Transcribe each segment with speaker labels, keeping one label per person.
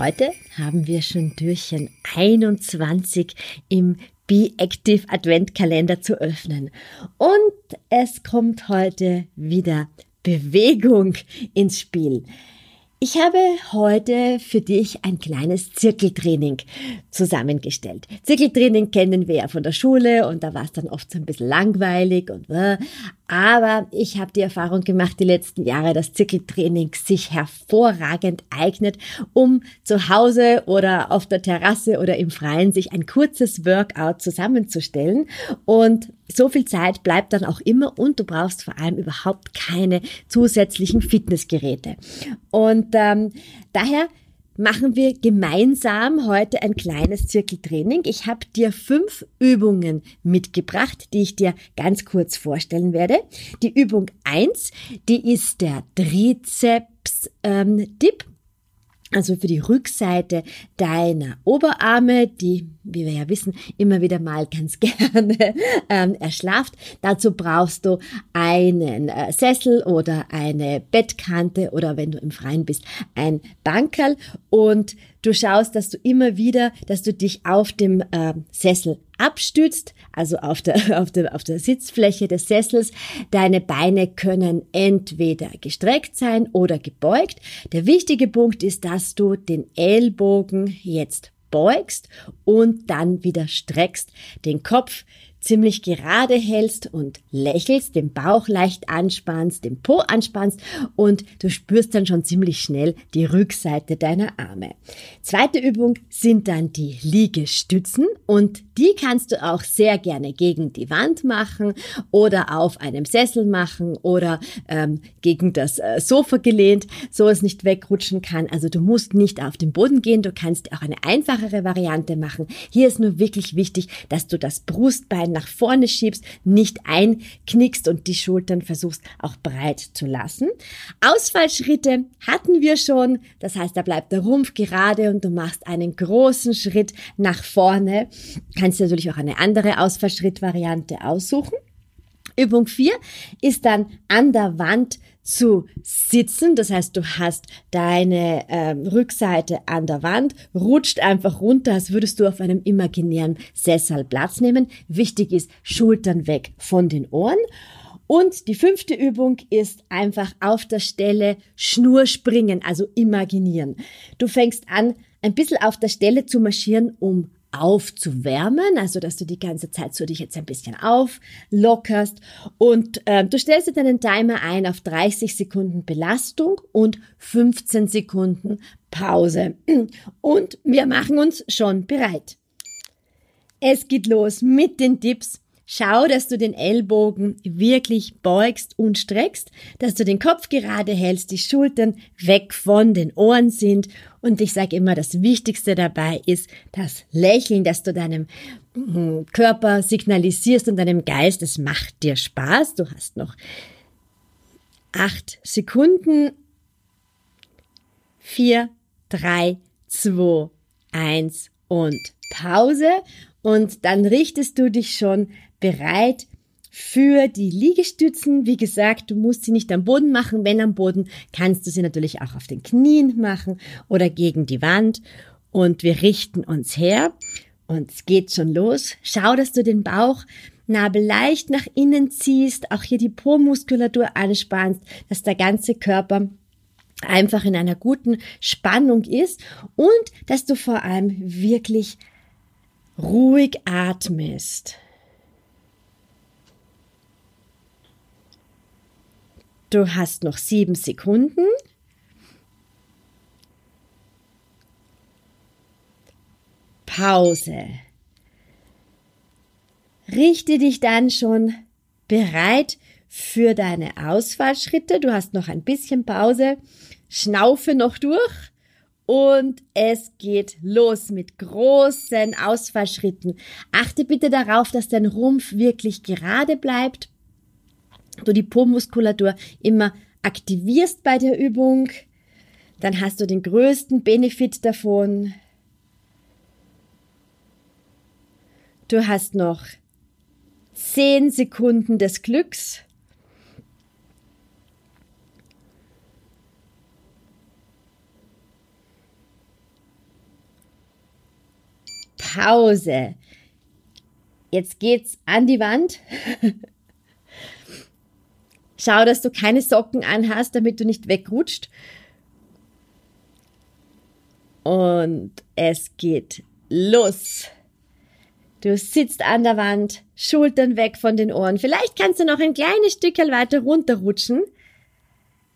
Speaker 1: Heute haben wir schon Türchen 21 im Be Active Adventkalender zu öffnen. Und es kommt heute wieder Bewegung ins Spiel. Ich habe heute für dich ein kleines Zirkeltraining zusammengestellt. Zirkeltraining kennen wir ja von der Schule und da war es dann oft so ein bisschen langweilig und äh, aber ich habe die Erfahrung gemacht die letzten Jahre, dass Zirkeltraining sich hervorragend eignet, um zu Hause oder auf der Terrasse oder im Freien sich ein kurzes Workout zusammenzustellen. Und so viel Zeit bleibt dann auch immer und du brauchst vor allem überhaupt keine zusätzlichen Fitnessgeräte. Und ähm, daher machen wir gemeinsam heute ein kleines Zirkeltraining. Ich habe dir fünf Übungen mitgebracht, die ich dir ganz kurz vorstellen werde. Die Übung eins, die ist der Trizeps-Dip. Ähm, also für die Rückseite deiner Oberarme, die, wie wir ja wissen, immer wieder mal ganz gerne ähm, erschlafft. Dazu brauchst du einen äh, Sessel oder eine Bettkante oder wenn du im Freien bist, ein Bankerl und du schaust, dass du immer wieder, dass du dich auf dem äh, Sessel abstützt, also auf der, auf, der, auf der Sitzfläche des Sessels. Deine Beine können entweder gestreckt sein oder gebeugt. Der wichtige Punkt ist, dass du den Ellbogen jetzt beugst und dann wieder streckst, den Kopf ziemlich gerade hältst und lächelst, den Bauch leicht anspannst, den Po anspannst und du spürst dann schon ziemlich schnell die Rückseite deiner Arme. Zweite Übung sind dann die Liegestützen und die kannst du auch sehr gerne gegen die Wand machen oder auf einem Sessel machen oder ähm, gegen das äh, Sofa gelehnt, so es nicht wegrutschen kann. Also du musst nicht auf den Boden gehen, du kannst auch eine einfachere Variante machen. Hier ist nur wirklich wichtig, dass du das Brustbein nach vorne schiebst, nicht einknickst und die Schultern versuchst auch breit zu lassen. Ausfallschritte hatten wir schon. Das heißt, da bleibt der Rumpf gerade und du machst einen großen Schritt nach vorne. Kannst natürlich auch eine andere Ausfallschrittvariante aussuchen. Übung 4 ist dann an der Wand zu sitzen. Das heißt, du hast deine äh, Rückseite an der Wand, rutscht einfach runter, als würdest du auf einem imaginären Sessel Platz nehmen. Wichtig ist, Schultern weg von den Ohren. Und die fünfte Übung ist einfach auf der Stelle Schnur springen, also imaginieren. Du fängst an, ein bisschen auf der Stelle zu marschieren, um aufzuwärmen, also dass du die ganze Zeit so dich jetzt ein bisschen auflockerst. Und äh, du stellst dir deinen Timer ein auf 30 Sekunden Belastung und 15 Sekunden Pause. Und wir machen uns schon bereit. Es geht los mit den Tipps Schau, dass du den Ellbogen wirklich beugst und streckst, dass du den Kopf gerade hältst, die Schultern weg von den Ohren sind. Und ich sage immer, das Wichtigste dabei ist das Lächeln, dass du deinem hm, Körper signalisierst und deinem Geist, es macht dir Spaß. Du hast noch acht Sekunden. Vier, drei, zwei, eins und Pause. Und dann richtest du dich schon bereit für die Liegestützen. Wie gesagt, du musst sie nicht am Boden machen. Wenn am Boden, kannst du sie natürlich auch auf den Knien machen oder gegen die Wand. Und wir richten uns her. Und es geht schon los. Schau, dass du den Bauchnabel leicht nach innen ziehst, auch hier die Po-Muskulatur anspannst, dass der ganze Körper einfach in einer guten Spannung ist und dass du vor allem wirklich ruhig atmest. Du hast noch sieben Sekunden. Pause. Richte dich dann schon bereit für deine Ausfallschritte. Du hast noch ein bisschen Pause. Schnaufe noch durch. Und es geht los mit großen Ausfallschritten. Achte bitte darauf, dass dein Rumpf wirklich gerade bleibt. Du die Po-Muskulatur immer aktivierst bei der Übung. Dann hast du den größten Benefit davon. Du hast noch 10 Sekunden des Glücks. Pause. Jetzt geht's an die Wand. Schau, dass du keine Socken anhast, damit du nicht wegrutscht. Und es geht los. Du sitzt an der Wand, Schultern weg von den Ohren. Vielleicht kannst du noch ein kleines Stückchen weiter runterrutschen.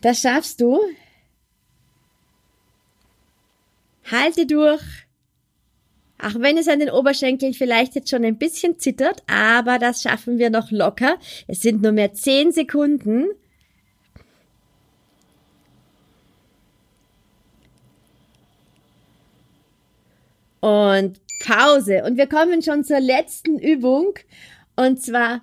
Speaker 1: Das schaffst du. Halte durch. Auch wenn es an den Oberschenkeln vielleicht jetzt schon ein bisschen zittert, aber das schaffen wir noch locker. Es sind nur mehr zehn Sekunden. Und Pause. Und wir kommen schon zur letzten Übung. Und zwar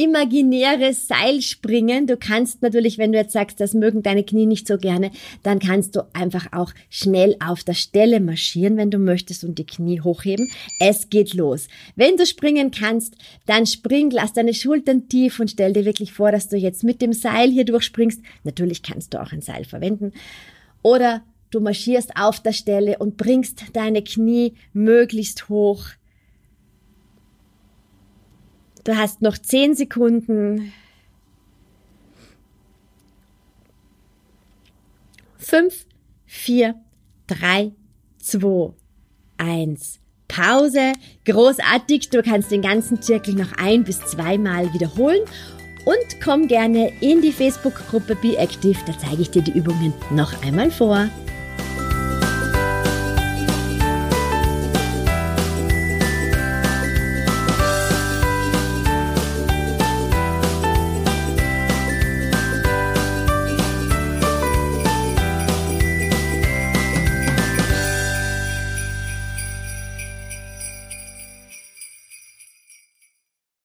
Speaker 1: imaginäres Seilspringen. Du kannst natürlich, wenn du jetzt sagst, das mögen deine Knie nicht so gerne, dann kannst du einfach auch schnell auf der Stelle marschieren, wenn du möchtest und die Knie hochheben. Es geht los. Wenn du springen kannst, dann spring, lass deine Schultern tief und stell dir wirklich vor, dass du jetzt mit dem Seil hier durchspringst. Natürlich kannst du auch ein Seil verwenden. Oder du marschierst auf der Stelle und bringst deine Knie möglichst hoch Du hast noch zehn Sekunden. Fünf, vier, drei, zwei, eins. Pause. Großartig. Du kannst den ganzen Zirkel noch ein bis zweimal wiederholen. Und komm gerne in die Facebook-Gruppe Be Active. Da zeige ich dir die Übungen noch einmal vor.